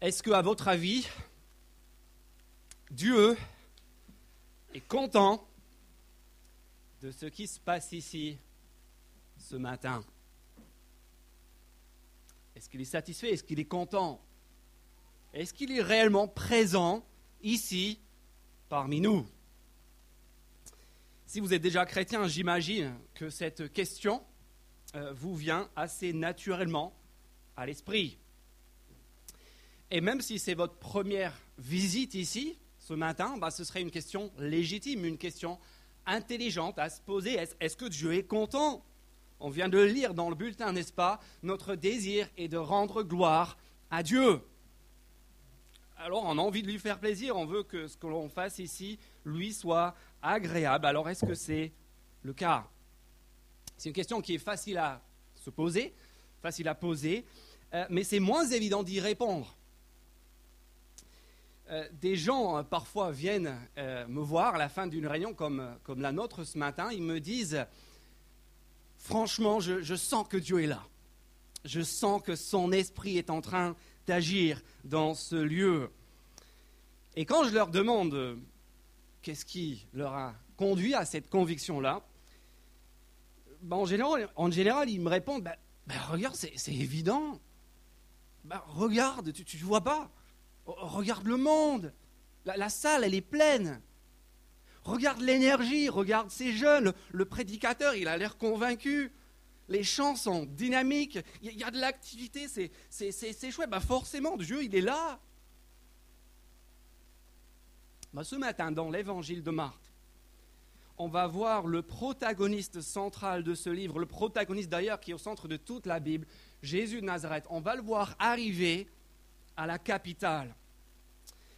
Est-ce que, à votre avis, Dieu est content de ce qui se passe ici ce matin? Est-ce qu'il est satisfait? Est-ce qu'il est content? Est-ce qu'il est réellement présent ici parmi nous? Si vous êtes déjà chrétien, j'imagine que cette question euh, vous vient assez naturellement à l'esprit. Et même si c'est votre première visite ici, ce matin, bah, ce serait une question légitime, une question intelligente à se poser. Est-ce que Dieu est content? On vient de lire dans le bulletin, n'est-ce pas? Notre désir est de rendre gloire à Dieu. Alors on a envie de lui faire plaisir, on veut que ce que l'on fasse ici lui soit agréable. Alors est-ce que c'est le cas? C'est une question qui est facile à se poser, facile à poser, euh, mais c'est moins évident d'y répondre. Euh, des gens euh, parfois viennent euh, me voir à la fin d'une réunion comme, la nôtre ce matin, ils me disent, franchement, je, sens que Dieu est là. Je sens que son esprit est en train d'agir dans ce lieu. Et quand je leur demande qu'est-ce qui leur a conduit à cette conviction-là, ben en, général, en, général, ils me répondent, ben, ben regarde, c'est évident. Ben, regarde, tu ne vois pas Regarde le monde. La, salle, elle est pleine. Regarde l'énergie, regarde ces jeunes. Le, prédicateur, il a l'air convaincu. Les chants sont dynamiques. Il y, a de l'activité, c'est chouette. Bah forcément, Dieu, il est là. Bah ce matin, dans l'évangile de Marc, on va voir le protagoniste central de ce livre, le protagoniste d'ailleurs qui est au centre de toute la Bible, Jésus de Nazareth. On va le voir arriver à la capitale.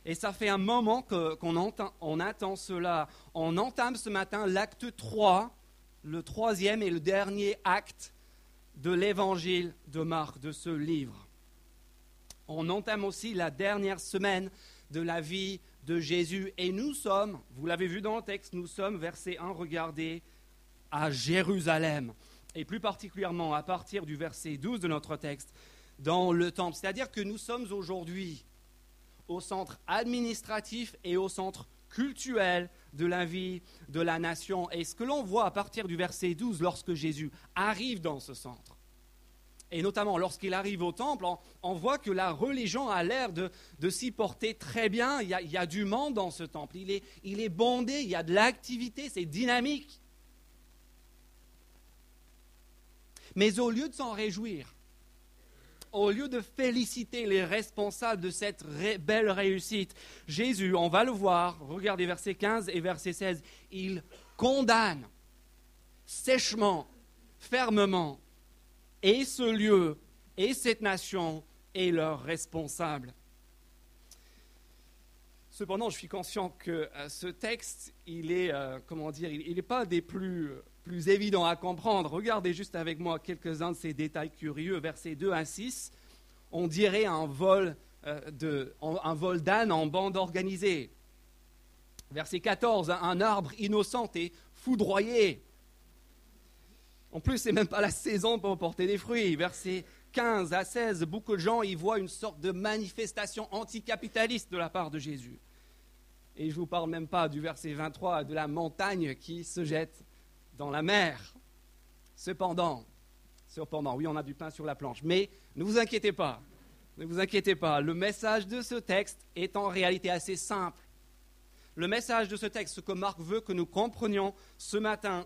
Et ça fait un moment qu'on on attend cela. On entame ce matin l'acte 3, le troisième et le dernier acte de l'évangile de Marc, de ce livre. On entame aussi la dernière semaine de la vie de Jésus. Et nous sommes, vous l'avez vu dans le texte, nous sommes, verset 1, regardez, à Jérusalem. Et plus particulièrement à partir du verset 12 de notre texte, dans le temple. C'est-à-dire que nous sommes aujourd'hui au centre administratif et au centre culturel de la vie de la nation. Et ce que l'on voit à partir du verset 12 lorsque Jésus arrive dans ce centre, et notamment lorsqu'il arrive au temple, on, voit que la religion a l'air de, s'y porter très bien. Il y, a, il y, a, du monde dans ce temple. Il est, il est bondé, il y a de l'activité, c'est dynamique. Mais au lieu de s'en réjouir, au lieu de féliciter les responsables de cette belle réussite, Jésus, on va le voir, regardez versets 15 et verset 16, il condamne sèchement, fermement, et ce lieu, et cette nation, et leurs responsables. Cependant, je suis conscient que euh, ce texte, il est, euh, comment dire, il n'est pas des plus plus évident à comprendre. Regardez juste avec moi quelques-uns de ces détails curieux. Versets 2 à 6, on dirait un vol euh, un vol d'âne en bande organisée. Verset 14, un arbre innocent et foudroyé. En plus, c'est même pas la saison pour porter des fruits. Verset 15 à 16, beaucoup de gens y voient une sorte de manifestation anticapitaliste de la part de Jésus. Et je ne vous parle même pas du verset 23 de la montagne qui se jette dans la mer. Cependant, cependant, oui, on a du pain sur la planche, mais ne vous inquiétez pas, ne vous inquiétez pas, le message de ce texte est en réalité assez simple. Le message de ce texte, ce que Marc veut que nous comprenions ce matin,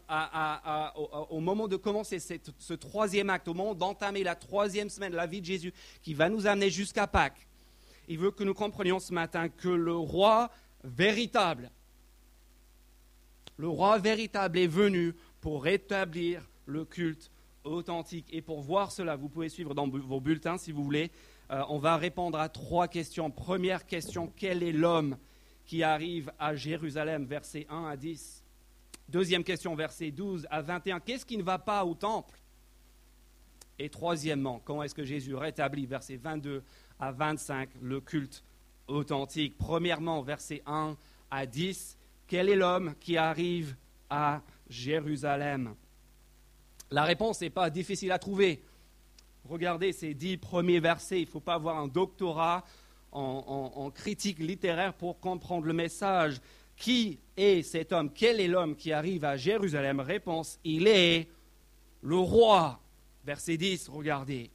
au, moment de commencer ce troisième acte, au moment d'entamer la troisième semaine de la vie de Jésus, qui va nous amener jusqu'à Pâques, il veut que nous comprenions ce matin que le roi véritable, le roi véritable est venu pour rétablir le culte authentique. Et pour voir cela, vous pouvez suivre dans vos bulletins si vous voulez. Euh, on va répondre à trois questions. Première question, quel est l'homme qui arrive à Jérusalem, versets 1 à 10 Deuxième question, versets 12 à 21, qu'est-ce qui ne va pas au temple? Et troisièmement, comment est-ce que Jésus rétablit, versets 22 à 25, le culte authentique. Premièrement, versets 1 à 10, quel est l'homme qui arrive à Jérusalem? La réponse n'est pas difficile à trouver. Regardez ces dix premiers versets. Il ne faut pas avoir un doctorat en, critique littéraire pour comprendre le message. Qui est cet homme? Quel est l'homme qui arrive à Jérusalem? Réponse, il est le roi. Verset 10, regardez.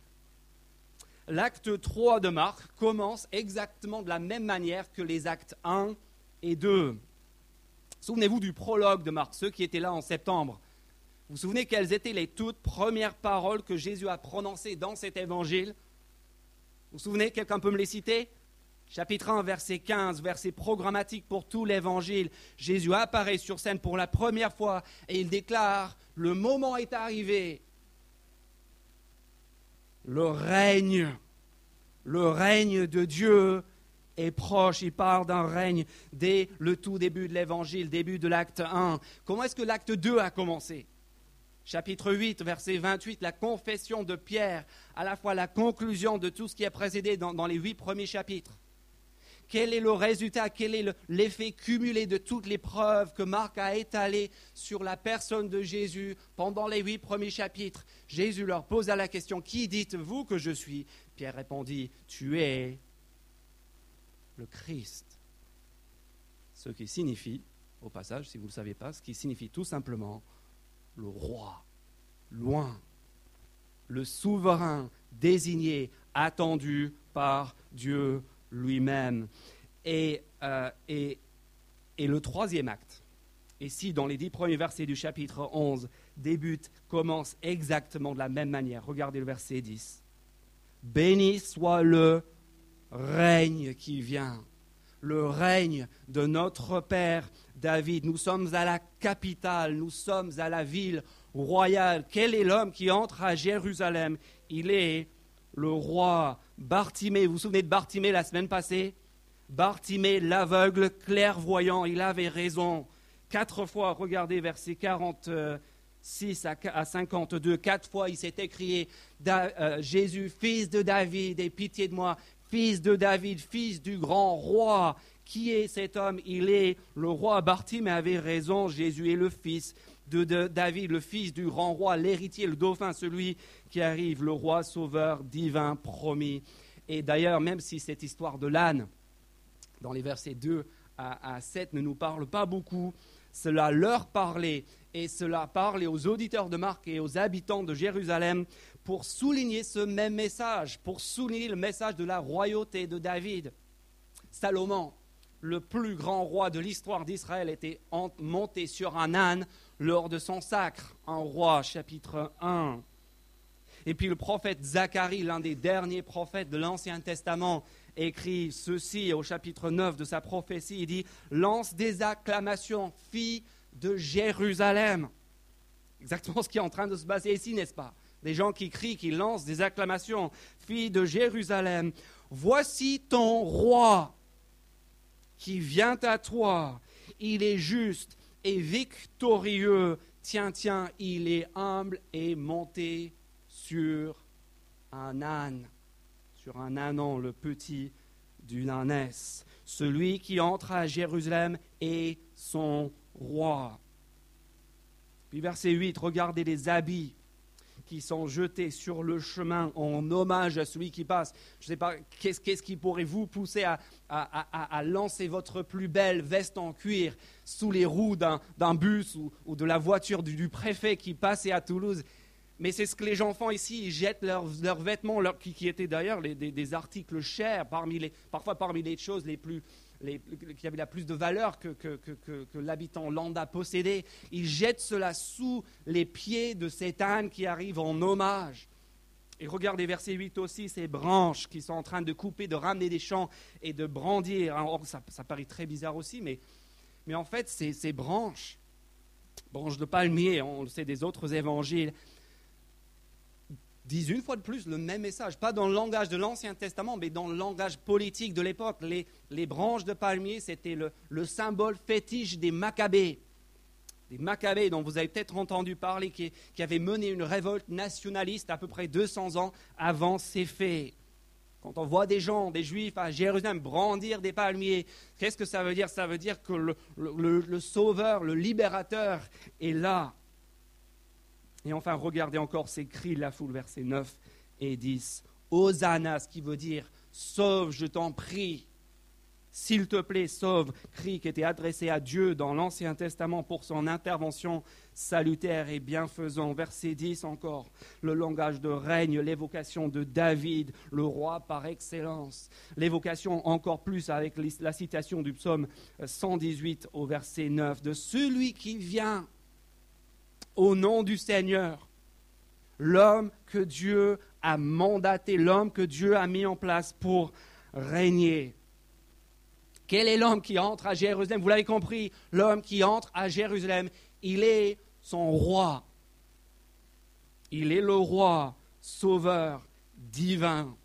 L'acte 3 de Marc commence exactement de la même manière que les actes 1 et 2. Souvenez-vous du prologue de Marc, ceux qui étaient là en septembre. Vous vous souvenez quelles étaient les toutes premières paroles que Jésus a prononcées dans cet évangile? Vous vous souvenez Quelqu'un peut me les citer? Chapitre 1, verset 15, verset programmatique pour tout l'évangile. Jésus apparaît sur scène pour la première fois et il déclare Le moment est arrivé. Le règne, le règne de Dieu est proche. Il parle d'un règne dès le tout début de l'évangile, début de l'acte 1. Comment est-ce que l'acte 2 a commencé? Chapitre 8, verset 28, la confession de Pierre, à la fois la conclusion de tout ce qui a précédé dans, les huit premiers chapitres. Quel est le résultat, quel est l'effet cumulé de toutes les preuves que Marc a étalées sur la personne de Jésus pendant les huit premiers chapitres? Jésus leur posa la question, Qui dites-vous que je suis? Pierre répondit, Tu es le Christ. Ce qui signifie, au passage, si vous ne le savez pas, ce qui signifie tout simplement le roi, loin, le souverain désigné, attendu par Dieu lui-même. Et, euh, et, et, le troisième acte, si dans les dix premiers versets du chapitre 11 débute, commence exactement de la même manière, regardez le verset 10. Béni soit le règne qui vient, le règne de notre Père David. Nous sommes à la capitale, nous sommes à la ville royale. Quel est l'homme qui entre à Jérusalem? Il est le roi Bartimée. Vous vous souvenez de Bartimée la semaine passée? Bartimée, l'aveugle clairvoyant, il avait raison. Quatre fois, regardez verset 46 à 52, quatre fois il s'est écrié euh, Jésus, fils de David, aie pitié de moi, fils de David, fils du grand roi. Qui est cet homme? Il est le roi. Bartimée avait raison. Jésus est le fils de, David, le fils du grand roi, l'héritier, le dauphin, celui qui arrive, le roi sauveur divin promis. Et d'ailleurs, même si cette histoire de l'âne, dans les versets 2 à, à 7, ne nous parle pas beaucoup, cela leur parlait et cela parlait aux auditeurs de Marc et aux habitants de Jérusalem pour souligner ce même message, pour souligner le message de la royauté de David. Salomon, le plus grand roi de l'histoire d'Israël, était monté sur un âne lors de son sacre, en roi chapitre 1. Et puis le prophète Zacharie, l'un des derniers prophètes de l'Ancien Testament, écrit ceci au chapitre 9 de sa prophétie. Il dit Lance des acclamations, fille de Jérusalem. Exactement ce qui est en train de se passer ici, n'est-ce pas? Des gens qui crient, qui lancent des acclamations, fille de Jérusalem. Voici ton roi qui vient à toi. Il est juste et victorieux. Tiens, tiens, il est humble et monté sur un âne, sur un ânon, le petit d'une ânesse. Celui qui entre à Jérusalem est son roi. Puis verset 8, regardez les habits qui sont jetés sur le chemin en hommage à celui qui passe. Je ne sais pas, qu'est-ce qui pourrait vous pousser à, lancer votre plus belle veste en cuir sous les roues d'un bus ou, de la voiture du, préfet qui passait à Toulouse? Mais c'est ce que les gens font ici, ils jettent leurs, vêtements, qui, étaient d'ailleurs des, articles chers, parfois parmi les choses les plus, qui avait la plus de valeur que, l'habitant lambda possédait. Il jette cela sous les pieds de cet âne qui arrive en hommage. Et regardez verset 8 aussi, ces branches qui sont en train de couper, de ramener des champs et de brandir. Or, ça, paraît très bizarre aussi, mais, en fait, ces branches, branches de palmier, on le sait des autres évangiles, disent une fois de plus le même message, pas dans le langage de l'Ancien Testament, mais dans le langage politique de l'époque. Les, branches de palmier, c'était le, symbole fétiche des Maccabées. Des Maccabées dont vous avez peut-être entendu parler, qui, qui avaient mené une révolte nationaliste à peu près 200 ans avant ces faits. Quand on voit des gens, des juifs à Jérusalem brandir des palmiers, qu'est-ce que ça veut dire? Ça veut dire que le sauveur, le libérateur est là. Et enfin, regardez encore ces cris de la foule, versets 9 et 10. Hosanna, ce qui veut dire sauve, je t'en prie. S'il te plaît, sauve, cri qui était adressé à Dieu dans l'Ancien Testament pour son intervention salutaire et bienfaisant. Verset 10 encore, le langage de règne, l'évocation de David, le roi par excellence. L'évocation encore plus avec la citation du psaume 118 au verset 9, de celui qui vient au nom du Seigneur, l'homme que Dieu a mandaté, l'homme que Dieu a mis en place pour régner. Quel est l'homme qui entre à Jérusalem? Vous l'avez compris, l'homme qui entre à Jérusalem, il est son roi. Il est le roi, sauveur, divin.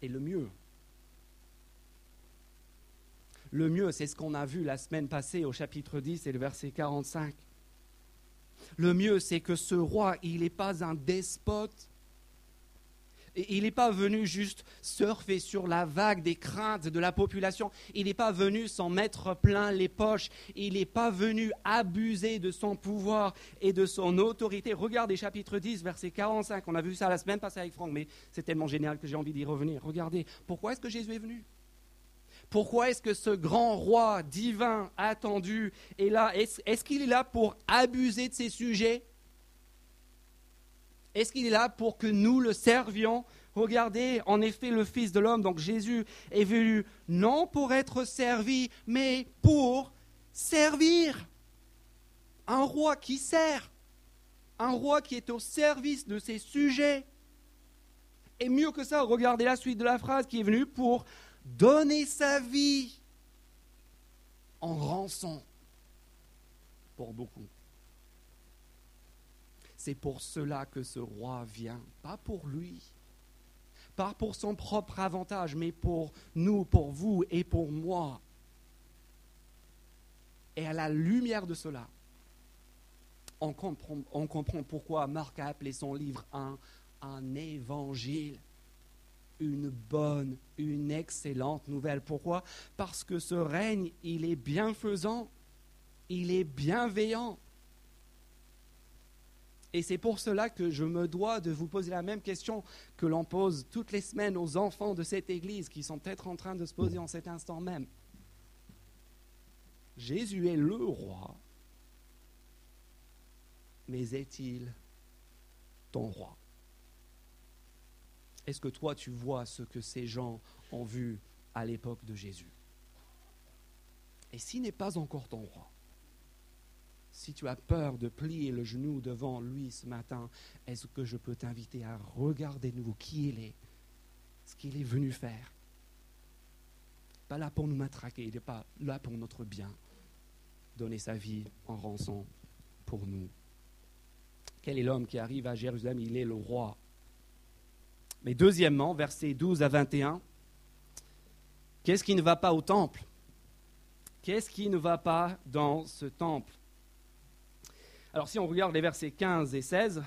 Et le mieux, le mieux, c'est ce qu'on a vu la semaine passée au chapitre 10 et le verset 45. Le mieux, c'est que ce roi, il n'est pas un despote, il n'est pas venu juste surfer sur la vague des craintes de la population. Il n'est pas venu s'en mettre plein les poches. Il n'est pas venu abuser de son pouvoir et de son autorité. Regardez chapitre 10, verset 45. On a vu ça la semaine passée avec Franck, mais c'est tellement génial que j'ai envie d'y revenir. Regardez, pourquoi est-ce que Jésus est venu? Pourquoi est-ce que ce grand roi divin attendu est là? Est-ce qu'il est là pour abuser de ses sujets? Est-ce qu'il est là pour que nous le servions? Regardez, en effet, le Fils de l'homme, donc Jésus, est venu non pour être servi, mais pour servir. Un roi qui sert, un roi qui est au service de ses sujets. Et mieux que ça, regardez la suite de la phrase qui est venue pour donner sa vie en rançon pour beaucoup. C'est pour cela que ce roi vient, pas pour lui, pas pour son propre avantage, mais pour nous, pour vous et pour moi. Et à la lumière de cela, on comprend, pourquoi Marc a appelé son livre un, un évangile une bonne, une excellente nouvelle. Pourquoi? Parce que ce règne, il est bienfaisant, il est bienveillant, et c'est pour cela que je me dois de vous poser la même question que l'on pose toutes les semaines aux enfants de cette Église qui sont peut-être en train de se poser en cet instant même. Jésus est le roi, mais est-il ton roi? Est-ce que toi tu vois ce que ces gens ont vu à l'époque de Jésus? Et s'il n'est pas encore ton roi, si tu as peur de plier le genou devant lui ce matin, est-ce que je peux t'inviter à regarder nouveau qui il est, ce qu'il est venu faire? Pas là pour nous matraquer, il n'est pas là pour notre bien. Donner sa vie en rançon pour nous. Quel est l'homme qui arrive à Jérusalem? Il est le roi. Mais deuxièmement, versets 12 à 21, qu'est-ce qui ne va pas au temple? Qu'est-ce qui ne va pas dans ce temple? Alors si on regarde les versets 15 et 16,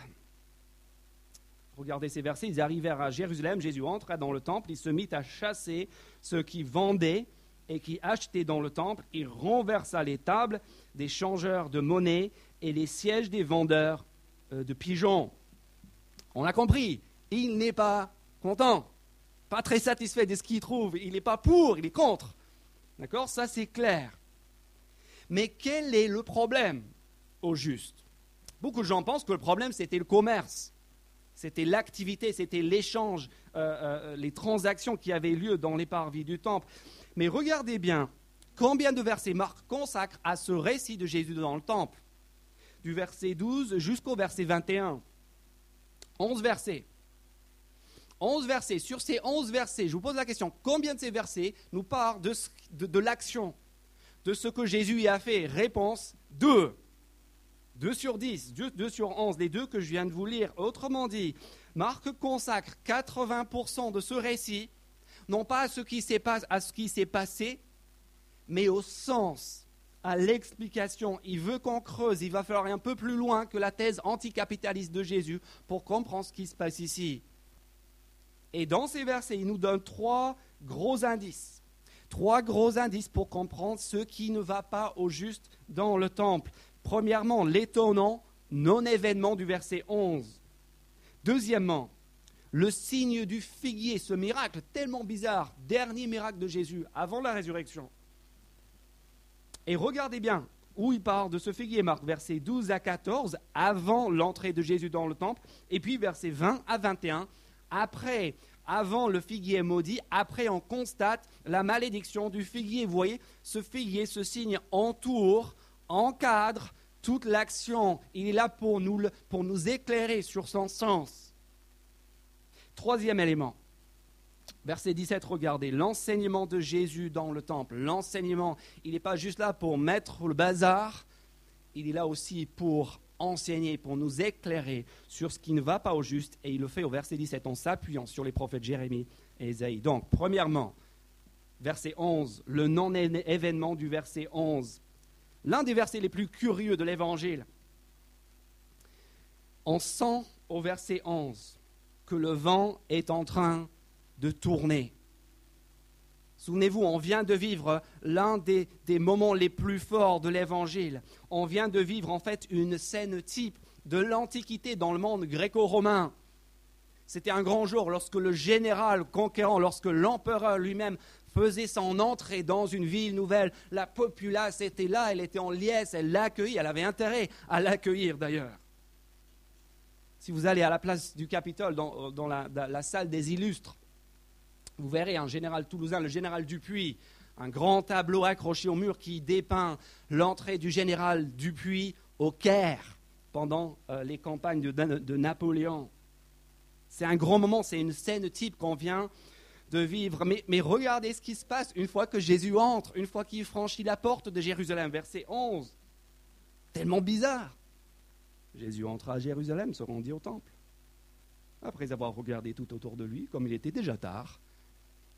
regardez ces versets, ils arrivèrent à Jérusalem, Jésus entra dans le temple, il se mit à chasser ceux qui vendaient et qui achetaient dans le temple, il renversa les tables des changeurs de monnaie et les sièges des vendeurs euh, de pigeons. On a compris, il n'est pas content, pas très satisfait de ce qu'il trouve, il n'est pas pour, il est contre. D'accord? Ça c'est clair. Mais quel est le problème au juste? Beaucoup de gens pensent que le problème, c'était le commerce, c'était l'activité, c'était l'échange, euh, euh, les transactions qui avaient lieu dans les parvis du temple. Mais regardez bien, combien de versets Marc consacre à ce récit de Jésus dans le temple Du verset 12 jusqu'au verset 21. 11 versets. 11 versets. Sur ces 11 versets, je vous pose la question, combien de ces versets nous parlent de, l'action, de ce que Jésus y a fait? Réponse 2. 2 sur 10, 2 sur 11, les deux que je viens de vous lire. Autrement dit, Marc consacre 80% de ce récit, non pas à ce qui s'est passé, mais au sens, à l'explication. Il veut qu'on creuse, il va falloir aller un peu plus loin que la thèse anticapitaliste de Jésus pour comprendre ce qui se passe ici. Et dans ces versets, il nous donne trois gros indices. Trois gros indices pour comprendre ce qui ne va pas au juste dans le temple. Premièrement, l'étonnant non-événement du verset 11. Deuxièmement, le signe du figuier, ce miracle tellement bizarre, dernier miracle de Jésus avant la résurrection. Et regardez bien où il parle de ce figuier, Marc, versets 12 à 14, avant l'entrée de Jésus dans le temple, et puis versets 20 à 21, après, avant le figuier maudit, après on constate la malédiction du figuier. Vous voyez, ce figuier, ce signe entoure, encadre toute l'action. Il est là pour nous, pour nous éclairer sur son sens. Troisième élément, verset 17, regardez, l'enseignement de Jésus dans le temple. L'enseignement, il n'est pas juste là pour mettre le bazar, il est là aussi pour enseigner, pour nous éclairer sur ce qui ne va pas au juste, et il le fait au verset 17 en s'appuyant sur les prophètes Jérémie et Ésaïe. Donc, premièrement, verset 11, le non-événement du verset 11, l'un des versets les plus curieux de l'Évangile. On sent au verset 11 que le vent est en train de tourner. Souvenez-vous, on vient de vivre l'un des, moments les plus forts de l'Évangile. On vient de vivre en fait une scène type de l'Antiquité dans le monde gréco-romain. C'était un grand jour lorsque le général conquérant, lorsque l'empereur lui-même faisait son entrée dans une ville nouvelle. La populace était là, elle était en liesse, elle l'accueillait, elle avait intérêt à l'accueillir d'ailleurs. Si vous allez à la place du Capitole, dans, la, salle des illustres, vous verrez un général toulousain, le général Dupuis, un grand tableau accroché au mur qui dépeint l'entrée du général Dupuis au Caire pendant euh, les campagnes de, Napoléon. C'est un grand moment, c'est une scène type qu'on vient de vivre. Mais, mais, regardez ce qui se passe une fois que Jésus entre, une fois qu'il franchit la porte de Jérusalem, verset 11. Tellement bizarre. Jésus entra à Jérusalem, se rendit au temple. Après avoir regardé tout autour de lui, comme il était déjà tard,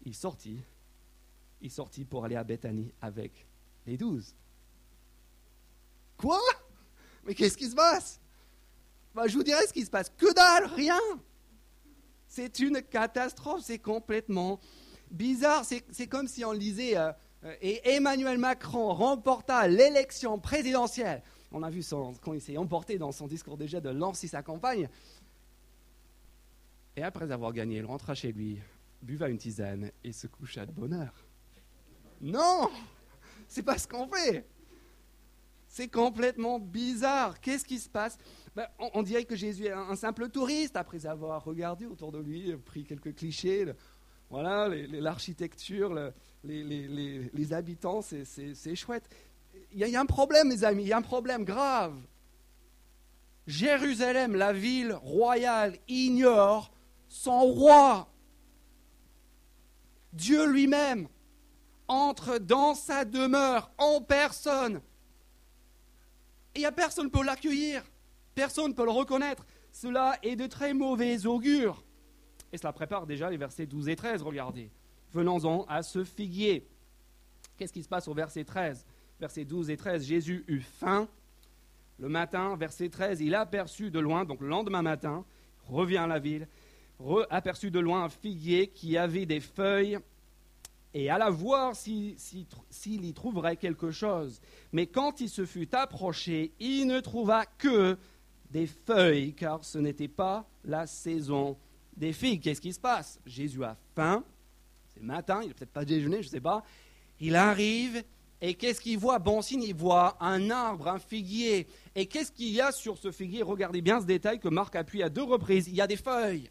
il sortit. Il sortit pour aller à Bethanie avec les douze. Quoi? Mais qu'est-ce qui se passe? Bah, Je vous dirai ce qui se passe. Que dalle, rien. C'est une catastrophe, c'est complètement bizarre. C'est comme si on lisait euh, euh, et Emmanuel Macron remporta l'élection présidentielle on a vu quand il s'est emporté dans son discours déjà de lancer sa campagne. Et après avoir gagné, il rentra chez lui, buva une tisane et se coucha de bonheur. Non C'est pas ce qu'on fait C'est complètement bizarre. Qu'est-ce qui se passe? Ben, on, dirait que Jésus est un, simple touriste après avoir regardé autour de lui, pris quelques clichés. voilà, l'architecture, les, habitants, c'est chouette il y, a un problème, mes amis, il y a un problème grave. Jérusalem, la ville royale, ignore son roi. Dieu lui-même entre dans sa demeure en personne. Et il n'y a personne pour l'accueillir. Personne ne peut le reconnaître. Cela est de très mauvais augure. Et cela prépare déjà les versets 12 et 13, regardez. Venons-en à ce figuier. Qu'est-ce qui se passe au verset 13 versets 12 et 13, Jésus eut faim. Le matin, verset 13, il aperçut de loin, donc le lendemain matin, revient à la ville, aperçut de loin un figuier qui avait des feuilles et alla voir s'il y trouverait quelque chose. Mais quand il se fut approché, il ne trouva que des feuilles, car ce n'était pas la saison des figues. Qu'est-ce qui se passe? Jésus a faim, c'est le matin, il n'a peut-être pas déjeuné, je ne sais pas. Il arrive, et qu'est-ce qu'il voit? Bon signe, il voit un arbre, un figuier. Et qu'est-ce qu'il y a sur ce figuier? Regardez bien ce détail que Marc appuie à deux reprises. Il y a des feuilles.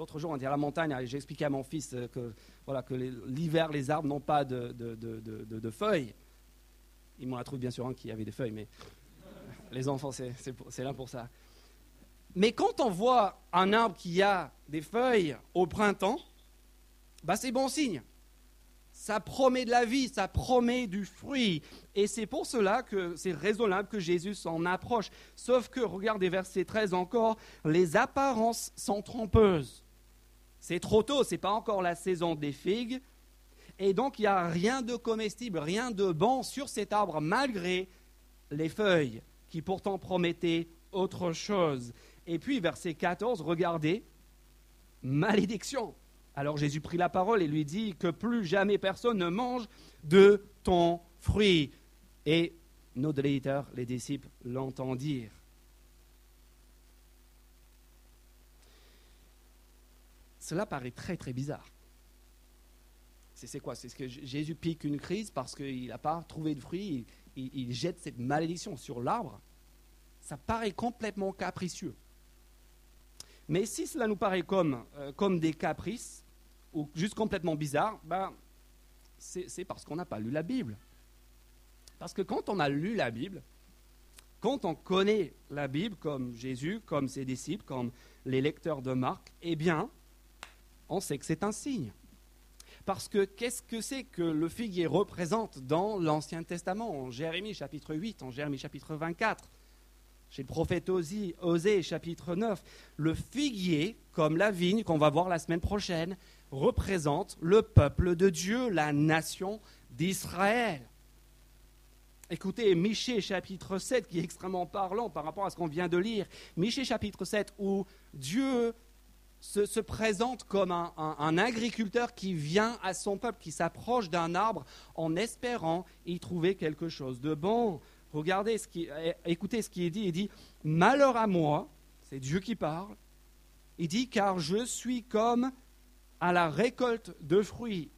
L'autre jour, on était à la montagne, j'ai expliqué à mon fils que, voilà, que l'hiver, les arbres n'ont pas de, feuilles. Il m'en trouvé bien sûr un qui avait des feuilles, mais les enfants, c'est là pour ça. Mais quand on voit un arbre qui a des feuilles au printemps, bah c'est bon signe ça promet de la vie, ça promet du fruit. Et c'est pour cela que c'est raisonnable que Jésus s'en approche. Sauf que, regardez verset 13 encore, les apparences sont trompeuses. C'est trop tôt, ce n'est pas encore la saison des figues. Et donc, il n'y a rien de comestible, rien de bon sur cet arbre, malgré les feuilles qui pourtant promettaient autre chose. Et puis, verset 14, regardez, malédiction. Alors Jésus prit la parole et lui dit que plus jamais personne ne mange de ton fruit. Et nos déléiteurs, les disciples, l'entendirent. Cela paraît très très bizarre. C'est quoi? C'est ce que Jésus pique une crise parce qu'il n'a pas trouvé de fruits, il, jette cette malédiction sur l'arbre. Ça paraît complètement capricieux. Mais si cela nous paraît comme, euh, des caprices, ou juste complètement bizarre, ben, c'est parce qu'on n'a pas lu la Bible. Parce que quand on a lu la Bible, quand on connaît la Bible comme Jésus, comme ses disciples, comme les lecteurs de Marc, eh bien, on sait que c'est un signe. Parce que qu'est-ce que c'est que le figuier représente dans l'Ancien Testament, en Jérémie chapitre 8, en Jérémie chapitre 24, chez le prophète Osée, chapitre 9, le figuier, comme la vigne qu'on va voir la semaine prochaine, représente le peuple de Dieu, la nation d'Israël. Écoutez, Michée chapitre 7, qui est extrêmement parlant par rapport à ce qu'on vient de lire. Michée chapitre 7, où Dieu se, présente comme un, agriculteur qui vient à son peuple, qui s'approche d'un arbre en espérant y trouver quelque chose de bon. Regardez, ce qui, écoutez ce qui est dit. Il dit, malheur à moi, c'est Dieu qui parle. Il dit, car je suis comme à la récolte de fruits.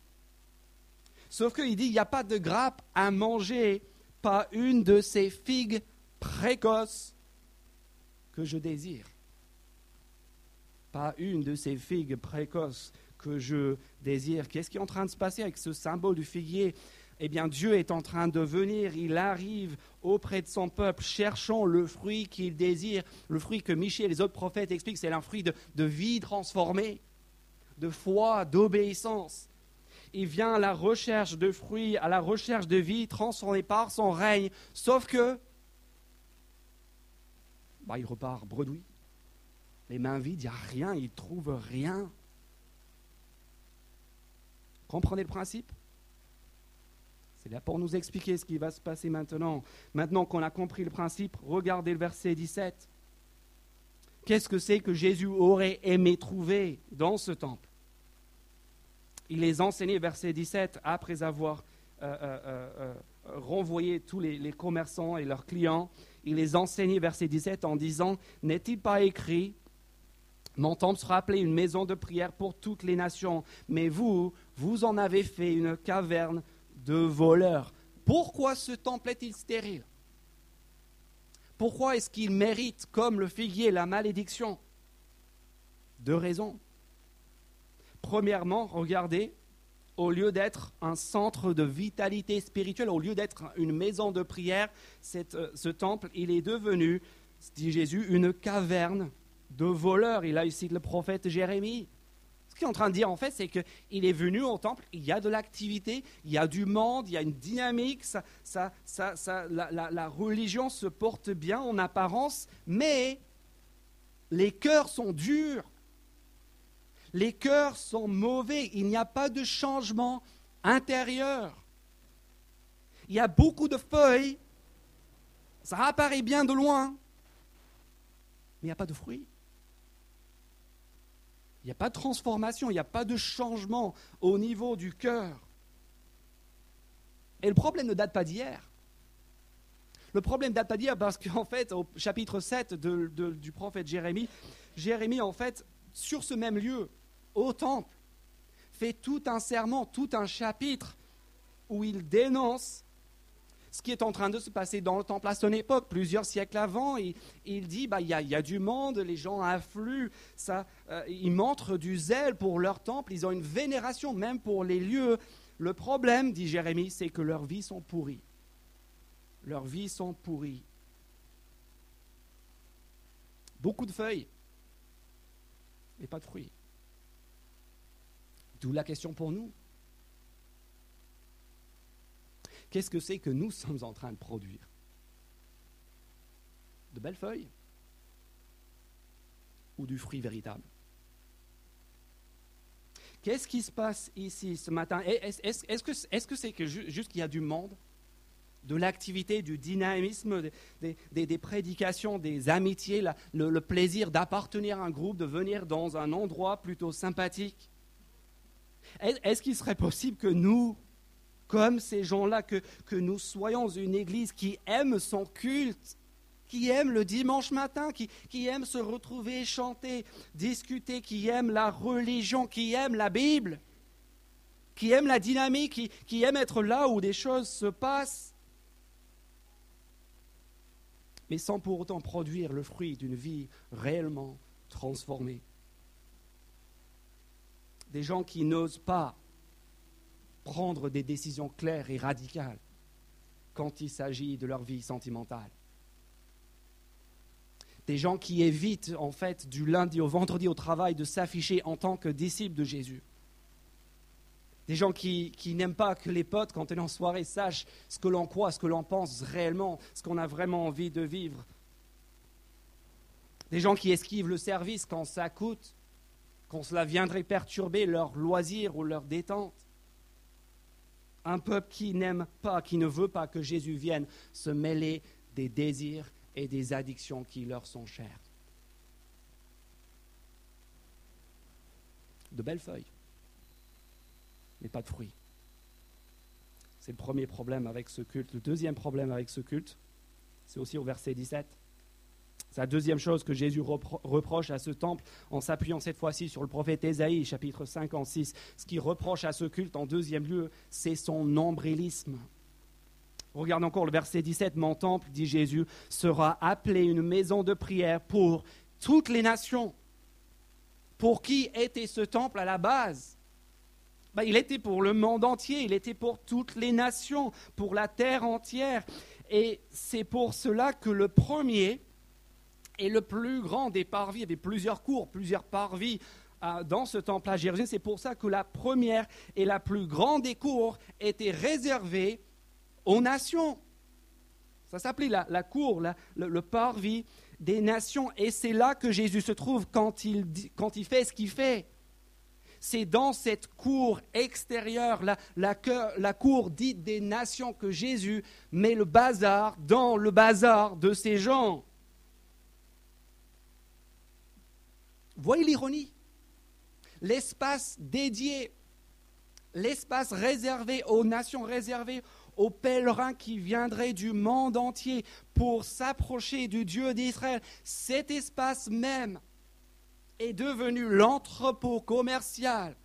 Sauf qu'il dit, il n'y a pas de grappe à manger, pas une de ces figues précoces que je désire pas une de ces figues précoces que je désire. Qu'est-ce qui est en train de se passer avec ce symbole du figuier? Eh bien, Dieu est en train de venir, il arrive auprès de son peuple, cherchant le fruit qu'il désire, le fruit que Michel et les autres prophètes expliquent, c'est un fruit de, vie transformée, de foi, d'obéissance. Il vient à la recherche de fruits, à la recherche de vie transformée par son règne, sauf que bah, il repart bredouille les mains vides, il n'y a rien, ils ne trouvent rien. Comprenez le principe? C'est là pour nous expliquer ce qui va se passer maintenant. Maintenant qu'on a compris le principe, regardez le verset 17. Qu'est-ce que c'est que Jésus aurait aimé trouver dans ce temple? Il les enseignait, verset 17, après avoir euh, euh, euh, renvoyé tous les, les, commerçants et leurs clients. Il les enseignait, verset 17, en disant N'est-il pas écrit mon temple sera appelé une maison de prière pour toutes les nations, mais vous, vous en avez fait une caverne de voleurs. Pourquoi ce temple est-il stérile? Pourquoi est-ce qu'il mérite, comme le figuier, la malédiction? Deux raisons. Premièrement, regardez, au lieu d'être un centre de vitalité spirituelle, au lieu d'être une maison de prière, euh, ce temple, il est devenu, dit Jésus, une caverne de voleurs. Il a ici le prophète Jérémie. Ce qu'il est en train de dire, en fait, c'est qu'il est venu au temple, il y a de l'activité, il y a du monde, il y a une dynamique, la, la religion se porte bien en apparence, mais les cœurs sont durs, les cœurs sont mauvais, il n'y a pas de changement intérieur. Il y a beaucoup de feuilles, ça apparaît bien de loin, mais il n'y a pas de fruits. Il n'y a pas de transformation, il n'y a pas de changement au niveau du cœur. Et le problème ne date pas d'hier. Le problème ne date pas d'hier parce qu'en fait, au chapitre 7 du prophète Jérémie, Jérémie, en fait, sur ce même lieu, au temple, fait tout un serment, tout un chapitre où il dénonce ce qui est en train de se passer dans le temple à son époque, plusieurs siècles avant. Il, dit, bah, il y, a, du monde, les gens affluent, ça, euh, ils montrent du zèle pour leur temple, ils ont une vénération même pour les lieux. Le problème, dit Jérémie, c'est que leurs vies sont pourries. Leurs vies sont pourries. Beaucoup de feuilles, mais pas de fruits. D'où la question pour nous. Qu'est-ce que c'est que nous sommes en train de produire? De belles feuilles? Ou du fruit véritable? Qu'est-ce qui se passe ici ce matin? Est-ce que c'est juste qu'il y a du monde? De l'activité, du dynamisme, des, prédications, des amitiés, le plaisir d'appartenir à un groupe, de venir dans un endroit plutôt sympathique? Est-ce qu'il serait possible que nous, comme ces gens-là, que, que nous soyons une Église qui aime son culte, qui aiment le dimanche matin, qui, qui aiment se retrouver, chanter, discuter, qui aiment la religion, qui aiment la Bible, qui aiment la dynamique, qui, qui aiment être là où des choses se passent, mais sans pour autant produire le fruit d'une vie réellement transformée. Des gens qui n'osent pas prendre des décisions claires et radicales quand il s'agit de leur vie sentimentale. Des gens qui évitent, en fait, du lundi au vendredi au travail, de s'afficher en tant que disciples de Jésus. Des gens qui, n'aiment pas que les potes, quand on est en soirée, sachent ce que l'on croit, ce que l'on pense réellement, ce qu'on a vraiment envie de vivre. Des gens qui esquivent le service quand ça coûte, quand cela viendrait perturber leur loisir ou leur détente. Un peuple qui n'aime pas, qui ne veut pas que Jésus vienne se mêler des désirs et des addictions qui leur sont chères. De belles feuilles, mais pas de fruits. C'est le premier problème avec ce culte. Le deuxième problème avec ce culte, c'est aussi au verset 17. C'est la deuxième chose que Jésus reproche à ce temple en s'appuyant cette fois-ci sur le prophète Ésaïe, chapitre 56. Ce qu'il reproche à ce culte en deuxième lieu, c'est son nombrilisme. Regarde encore le verset 17. Mon temple, dit Jésus, sera appelé une maison de prière pour toutes les nations. Pour qui était ce temple à la base? Ben, Il était pour le monde entier, il était pour toutes les nations, pour la terre entière. Et c'est pour cela que le premier, et le plus grand des parvis. Il y avait plusieurs cours, plusieurs parvis euh, dans ce temple à Jérusalem. C'est pour ça que la première et la plus grande des cours était réservée aux nations. Ça s'appelait la, cour, le, parvis des nations. Et c'est là que Jésus se trouve quand il, fait ce qu'il fait. C'est dans cette cour extérieure, la, la, cour dite des nations, que Jésus met le bazar dans le bazar de ces gens. Voyez l'ironie. L'espace dédié, l'espace réservé aux nations, réservé aux pèlerins qui viendraient du monde entier pour s'approcher du Dieu d'Israël, cet espace même est devenu l'entrepôt commercial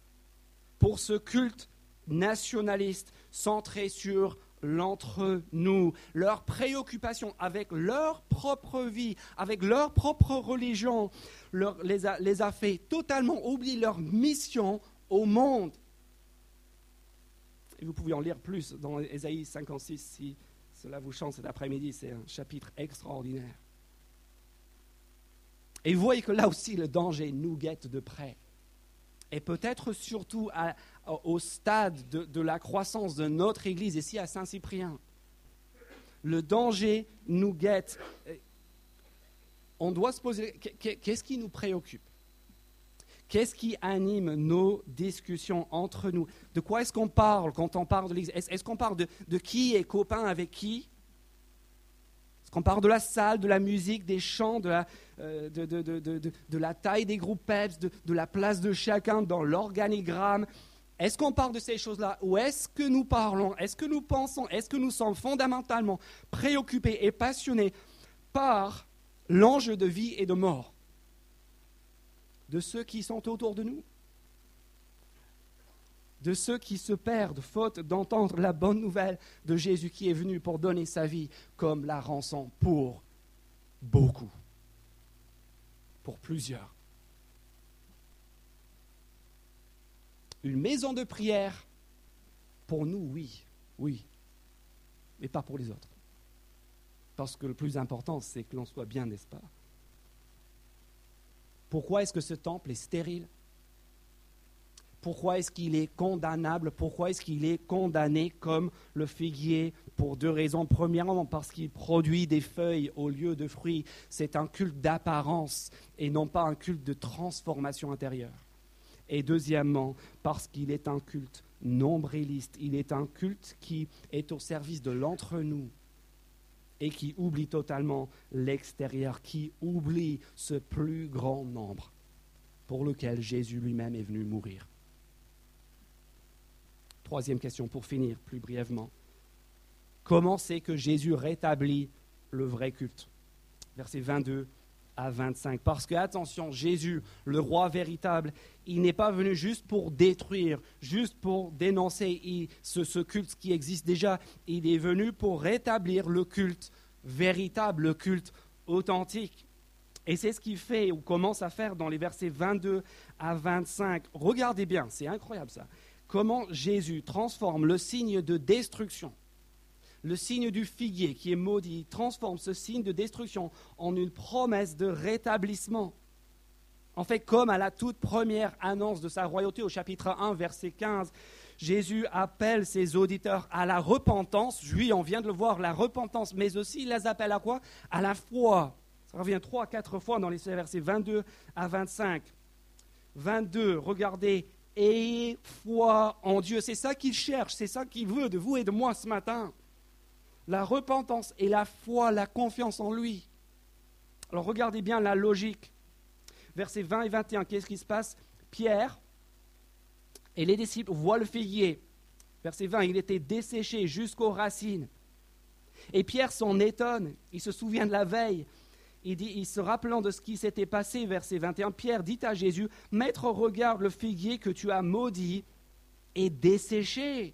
pour ce culte nationaliste centré sur l'entre-nous, leur préoccupation avec leur propre vie, avec leur propre religion, les, a, fait totalement oublier leur mission au monde. Vous pouvez en lire plus dans Ésaïe 56 si cela vous chante cet après-midi. C'est un chapitre extraordinaire. Et vous voyez que là aussi, le danger nous guette de près. Et peut-être surtout au stade de, la croissance de notre Église ici à Saint-Cyprien. Le danger nous guette. On doit se poser, qu'est-ce qui nous préoccupe? Qu'est-ce qui anime nos discussions entre nous? De quoi est-ce qu'on parle quand on parle de l'Église? Est-ce qu'on parle de, qui est copain avec qui? Est-ce qu'on parle de la salle, de la musique, des chants, de la, euh, de, la taille des groupes PEPS, de, la place de chacun dans l'organigramme? Est-ce qu'on parle de ces choses-là Ou est-ce que nous parlons Est-ce que nous pensons Est-ce que nous sommes fondamentalement préoccupés et passionnés par l'enjeu de vie et de mort de ceux qui sont autour de nous, de ceux qui se perdent faute d'entendre la bonne nouvelle de Jésus qui est venu pour donner sa vie comme la rançon pour beaucoup, pour plusieurs. Une maison de prière, pour nous, oui, oui, mais pas pour les autres. Parce que le plus important, c'est que l'on soit bien, n'est-ce pas? Pourquoi est-ce que ce temple est stérile? Pourquoi est-ce qu'il est condamnable? Pourquoi est-ce qu'il est condamné comme le figuier? Pour deux raisons. Premièrement, parce qu'il produit des feuilles au lieu de fruits. C'est un culte d'apparence et non pas un culte de transformation intérieure. Et deuxièmement, parce qu'il est un culte nombriliste. Il est un culte qui est au service de l'entre-nous et qui oublie totalement l'extérieur, qui oublie ce plus grand nombre pour lequel Jésus lui-même est venu mourir. Troisième question pour finir plus brièvement. Comment c'est que Jésus rétablit le vrai culte? Versets 22 à 25. Parce que, attention, Jésus, le roi véritable, il n'est pas venu juste pour détruire, juste pour dénoncer ce, ce, culte qui existe déjà. Il est venu pour rétablir le culte véritable, le culte authentique. Et c'est ce qu'il fait ou commence à faire dans les versets 22 à 25. Regardez bien, c'est incroyable ça. Comment Jésus transforme le signe de destruction le signe du figuier qui est maudit transforme ce signe de destruction en une promesse de rétablissement. En fait, comme à la toute première annonce de sa royauté au chapitre 1, verset 15, Jésus appelle ses auditeurs à la repentance. Oui, on vient de le voir, la repentance, mais aussi il les appelle à quoi? À la foi. Ça revient trois, quatre fois dans les versets 22 à 25. 22, regardez, ayez foi en Dieu. C'est ça qu'il cherche, c'est ça qu'il veut de vous et de moi ce matin la repentance et la foi, la confiance en lui. Alors regardez bien la logique. Versets 20 et 21, qu'est-ce qui se passe? Pierre et les disciples voient le figuier. Verset 20, il était desséché jusqu'aux racines. Et Pierre s'en étonne, il se souvient de la veille. Il, se rappelant de ce qui s'était passé, verset 21, Pierre dit à Jésus, Maître, regarde le figuier que tu as maudit et desséché.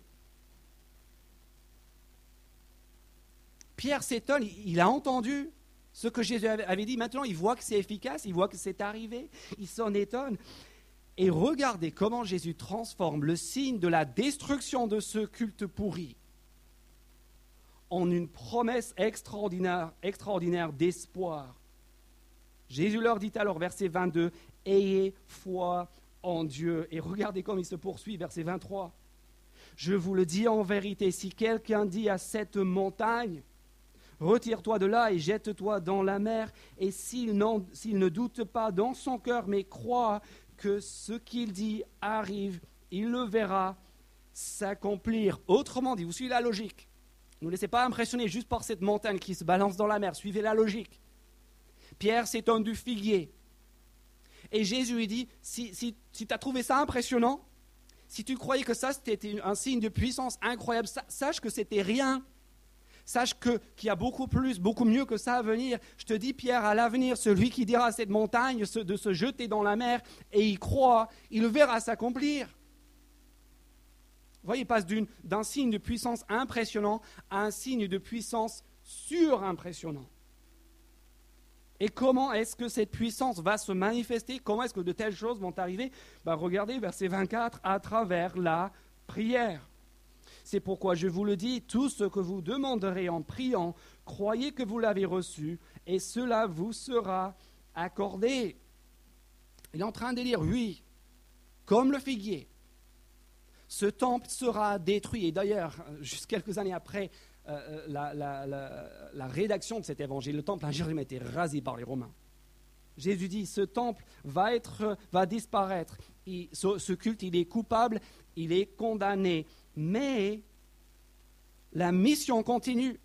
Pierre s'étonne, il a entendu ce que Jésus avait dit. Maintenant, il voit que c'est efficace, il voit que c'est arrivé, il s'en étonne. Et regardez comment Jésus transforme le signe de la destruction de ce culte pourri en une promesse extraordinaire, extraordinaire d'espoir. Jésus leur dit alors, verset 22, Ayez foi en Dieu. Et regardez comme il se poursuit, verset 23. Je vous le dis en vérité, si quelqu'un dit à cette montagne, Retire-toi de là et jette-toi dans la mer. Et s'il, ne doute pas dans son cœur, mais croit que ce qu'il dit arrive, il le verra s'accomplir. Autrement dit, vous suivez la logique. Ne laissez pas impressionner juste par cette montagne qui se balance dans la mer. Suivez la logique. Pierre s'étonne du figuier. Et Jésus lui dit, si, si tu as trouvé ça impressionnant, si tu croyais que ça c'était un signe de puissance incroyable, sache que c'était rien Sache qu'il y a beaucoup plus, beaucoup mieux que ça à venir. Je te dis, Pierre, à l'avenir, celui qui dira à cette montagne de se jeter dans la mer et y croit, il verra s'accomplir. Voyez, il passe d'un signe de puissance impressionnant à un signe de puissance surimpressionnant. Et comment est-ce que cette puissance va se manifester? Comment est-ce que de telles choses vont arriver? Ben, Regardez verset 24, à travers la prière. C'est pourquoi je vous le dis, tout ce que vous demanderez en priant, croyez que vous l'avez reçu, et cela vous sera accordé. Il est en train de dire, oui, comme le figuier, ce temple sera détruit. Et d'ailleurs, juste quelques années après euh, euh, la, rédaction de cet évangile, le temple à Jérusalem a été rasé par les Romains. Jésus dit, ce temple va, être, va disparaître. ce, culte, il est coupable, il est condamné mais la mission continue.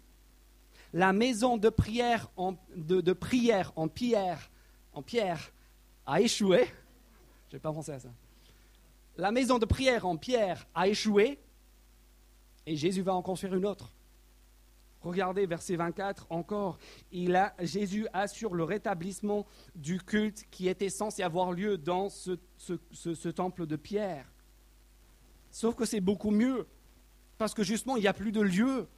La maison de prière en, pierre, en pierre a échoué. Je n'ai pas pensé à ça. La maison de prière en pierre a échoué et Jésus va en construire une autre. Regardez verset 24 encore. Il a, Jésus assure le rétablissement du culte qui était censé avoir lieu dans ce temple de pierre. Sauf que c'est beaucoup mieux. Parce que justement, il n'y a plus de lieu,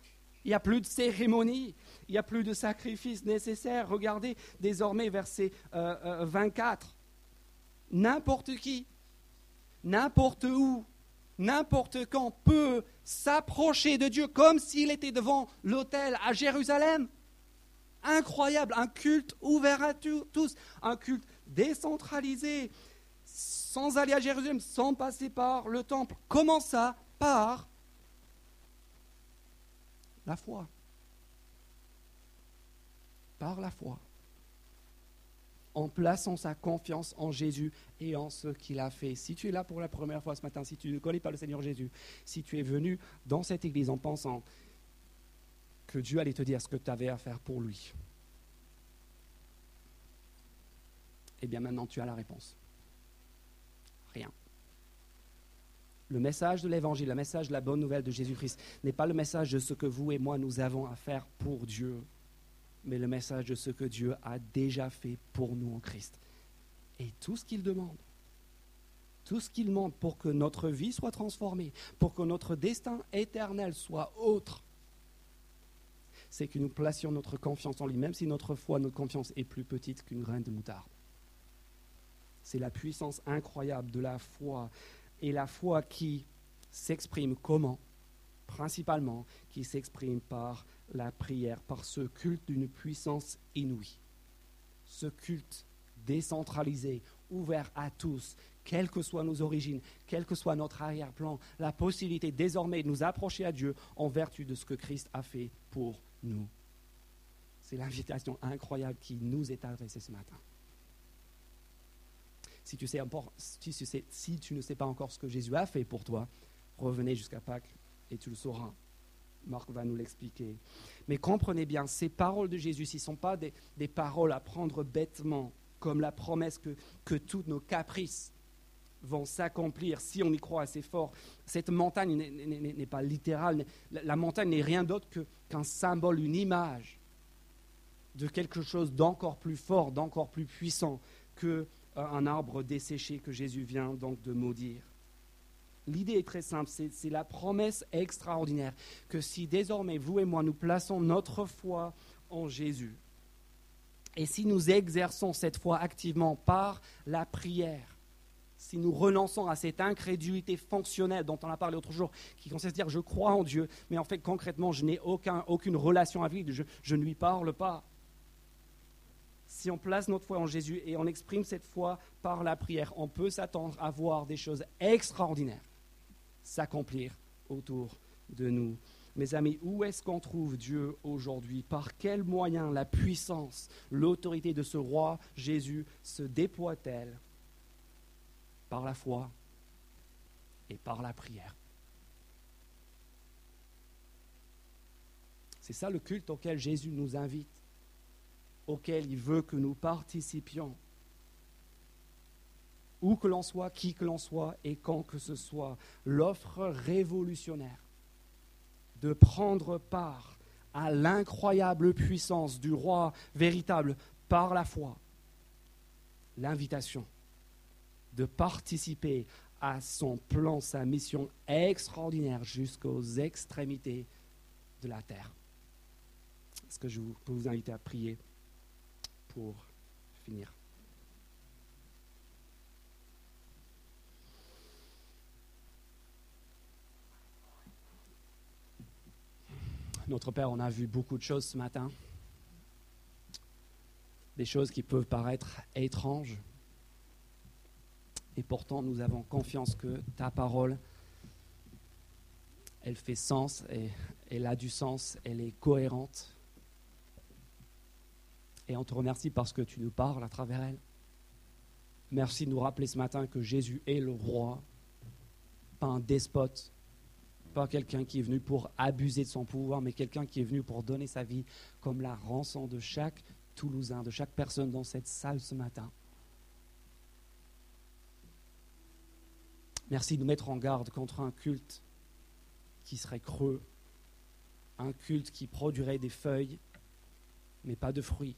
il n'y a plus de cérémonie, il n'y a plus de sacrifice nécessaire. Regardez désormais verset 24. Euh, euh, n'importe qui, n'importe où, n'importe quand peut s'approcher de Dieu comme s'il était devant l'autel à Jérusalem. Incroyable, un culte ouvert à tous, un culte décentralisé, sans aller à Jérusalem, sans passer par le temple. Comment ça Par la foi. Par la foi. En plaçant sa confiance en Jésus et en ce qu'il a fait. Si tu es là pour la première fois ce matin, si tu ne connais pas le Seigneur Jésus, si tu es venu dans cette église en pensant que Dieu allait te dire ce que tu avais à faire pour lui, eh bien maintenant tu as la réponse rien. Le message de l'Évangile, le message de la bonne nouvelle de Jésus-Christ n'est pas le message de ce que vous et moi nous avons à faire pour Dieu. mais le message de ce que Dieu a déjà fait pour nous en Christ. Et tout ce qu'il demande, tout ce qu'il demande pour que notre vie soit transformée, pour que notre destin éternel soit autre, c'est que nous placions notre confiance en lui, même si notre foi, notre confiance est plus petite qu'une graine de moutarde. C'est la puissance incroyable de la foi, et la foi qui s'exprime comment? Principalement, qui s'exprime par la prière, par ce culte d'une puissance inouïe. Ce culte décentralisé, ouvert à tous, quelles que soient nos origines, quel que soit notre arrière-plan, la possibilité désormais de nous approcher à Dieu en vertu de ce que Christ a fait pour nous. C'est l'invitation incroyable qui nous est adressée ce matin. Si tu, ne sais pas encore ce que Jésus a fait pour toi, revenez jusqu'à Pâques et tu le sauras. Marc va nous l'expliquer. Mais comprenez bien, ces paroles de Jésus, ce ne sont pas des, paroles à prendre bêtement, comme la promesse que, que tous nos caprices vont s'accomplir si on y croit assez fort. Cette montagne n'est pas littérale. La, montagne n'est rien d'autre qu'un symbole, une image de quelque chose d'encore plus fort, d'encore plus puissant que un arbre desséché que Jésus vient donc de maudire. L'idée est très simple, c'est la promesse extraordinaire que si désormais vous et moi nous plaçons notre foi en Jésus, et si nous exerçons cette foi activement par la prière, si nous renonçons à cette incrédulité fonctionnelle dont on a parlé l'autre jour, qui consiste à dire je crois en Dieu, mais en fait concrètement je n'ai aucune relation avec lui, je, je ne lui parle pas. Si on place notre foi en Jésus et on exprime cette foi par la prière, on peut s'attendre à voir des choses extraordinaires s'accomplir autour de nous. Mes amis, où est-ce qu'on trouve Dieu aujourd'hui? Par quels moyens la puissance, l'autorité de ce roi Jésus se déploie-t-elle Par la foi et par la prière? C'est ça le culte auquel Jésus nous invite, auquel il veut que nous participions où que l'on soit, qui que l'on soit et quand que ce soit, l'offre révolutionnaire de prendre part à l'incroyable puissance du roi véritable par la foi, l'invitation de participer à son plan, sa mission extraordinaire jusqu'aux extrémités de la terre. Est-ce que je peux vous inviter à prier? Pour finir Notre Père, on a vu beaucoup de choses ce matin. Des choses qui peuvent paraître étranges. Et pourtant, nous avons confiance que ta parole, elle fait sens, et elle a du sens, elle est cohérente. Et on te remercie parce que tu nous parles à travers elle. Merci de nous rappeler ce matin que Jésus est le roi, pas un despote, pas quelqu'un qui est venu pour abuser de son pouvoir, mais quelqu'un qui est venu pour donner sa vie comme la rançon de chaque Toulousain, de chaque personne dans cette salle ce matin. Merci de nous mettre en garde contre un culte qui serait creux, un culte qui produirait des feuilles, mais pas de fruits.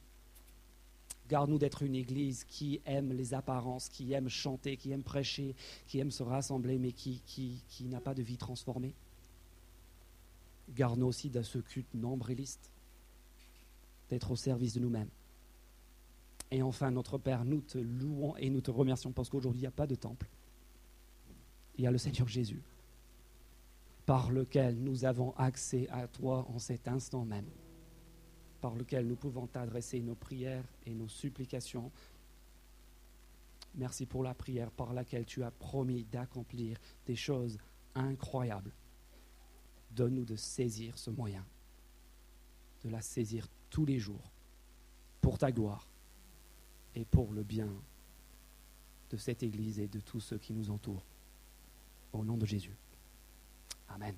Garde-nous d'être une église qui aime les apparences, qui aime chanter, qui aime prêcher, qui aime se rassembler, mais qui, n'a pas de vie transformée. Garde-nous aussi de ce culte nombriliste, d'être au service de nous-mêmes. Et enfin, notre Père, nous te louons et nous te remercions parce qu'aujourd'hui, il n'y a pas de temple. Il y a le Seigneur Jésus, par lequel nous avons accès à toi en cet instant même par lequel nous pouvons t'adresser nos prières et nos supplications. Merci pour la prière par laquelle tu as promis d'accomplir des choses incroyables. Donne-nous de saisir ce moyen, de la saisir tous les jours pour ta gloire et pour le bien de cette Église et de tous ceux qui nous entourent. Au nom de Jésus. Amen.